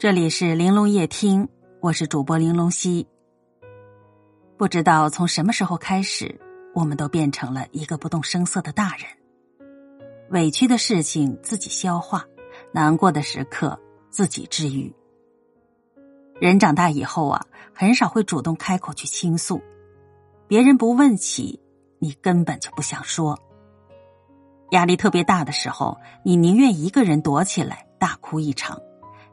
这里是玲珑夜听，我是主播玲珑溪。不知道从什么时候开始，我们都变成了一个不动声色的大人。委屈的事情自己消化，难过的时刻自己治愈。人长大以后啊，很少会主动开口去倾诉，别人不问起，你根本就不想说。压力特别大的时候，你宁愿一个人躲起来大哭一场。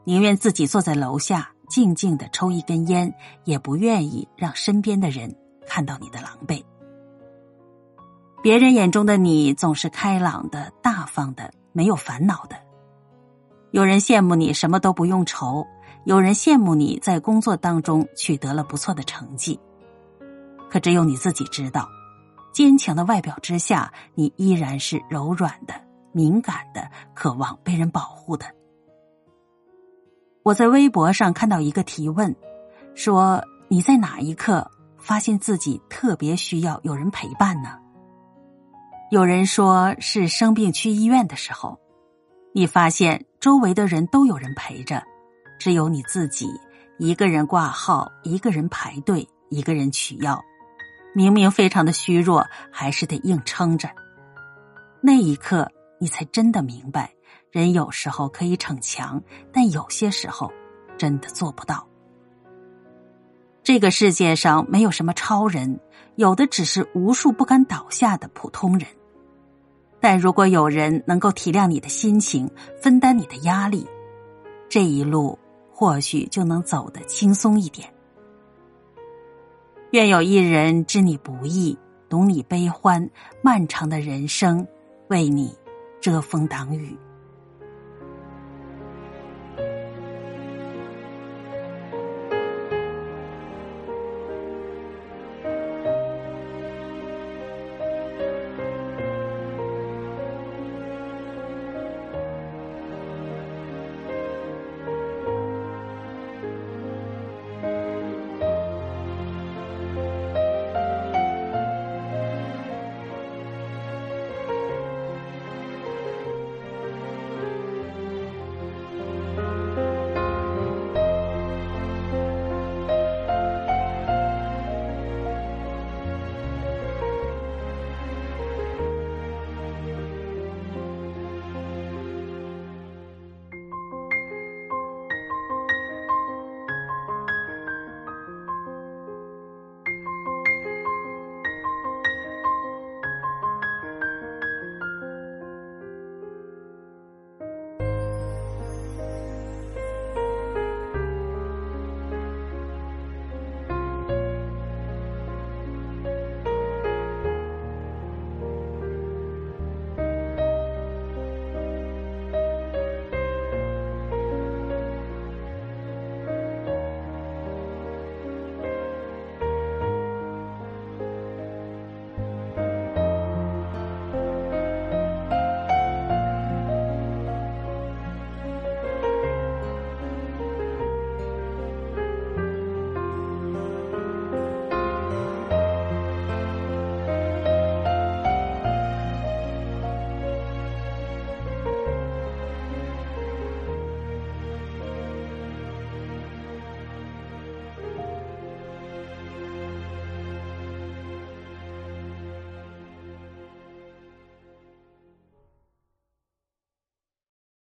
宁愿自己坐在楼下静静的抽一根烟，也不愿意让身边的人看到你的狼狈。别人眼中的你总是开朗的、大方的、没有烦恼的。有人羡慕你什么都不用愁，有人羡慕你在工作当中取得了不错的成绩。可只有你自己知道，坚强的外表之下，你依然是柔软的、敏感的、渴望被人保护的。我在微博上看到一个提问，说你在哪一刻发现自己特别需要有人陪伴呢？有人说是生病去医院的时候，你发现周围的人都有人陪着，只有你自己一个人挂号，一个人排队，一个人取药，明明非常的虚弱，还是得硬撑着。那一刻，你才真的明白。人有时候可以逞强，但有些时候真的做不到。这个世界上没有什么超人，有的只是无数不敢倒下的普通人。但如果有人能够体谅你的心情，分担你的压力，这一路或许就能走得轻松一点。愿有一人知你不易，懂你悲欢，漫长的人生为你遮风挡雨。